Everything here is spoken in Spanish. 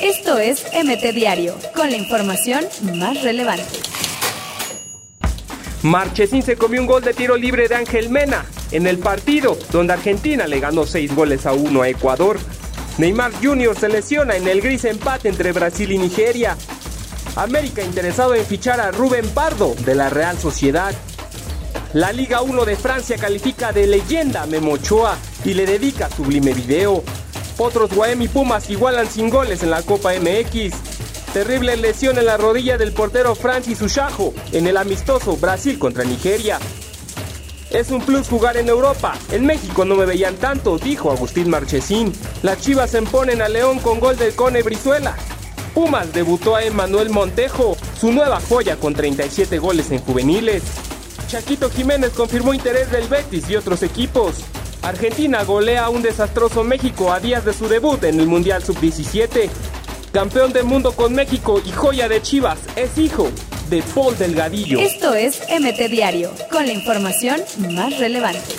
Esto es MT Diario, con la información más relevante. Marchesín se comió un gol de tiro libre de Ángel Mena en el partido donde Argentina le ganó 6 goles a 1 a Ecuador. Neymar Jr. se lesiona en el gris empate entre Brasil y Nigeria. América interesado en fichar a Rubén Pardo de la Real Sociedad. La Liga 1 de Francia califica de leyenda a Memo Ochoa y le dedica sublime video. Potros Guaem y Pumas igualan sin goles en la Copa MX. Terrible lesión en la rodilla del portero Francis Uchajo en el amistoso Brasil contra Nigeria. Es un plus jugar en Europa. En México no me veían tanto, dijo Agustín Marchesín. Las Chivas se imponen a León con gol del Cone Brizuela. Pumas debutó a Emanuel Montejo, su nueva joya con 37 goles en juveniles. Chaquito Jiménez confirmó interés del Betis y otros equipos. Argentina golea a un desastroso México a días de su debut en el Mundial Sub-17. Campeón del mundo con México y joya de Chivas, es hijo de Paul Delgadillo. Esto es MT Diario, con la información más relevante.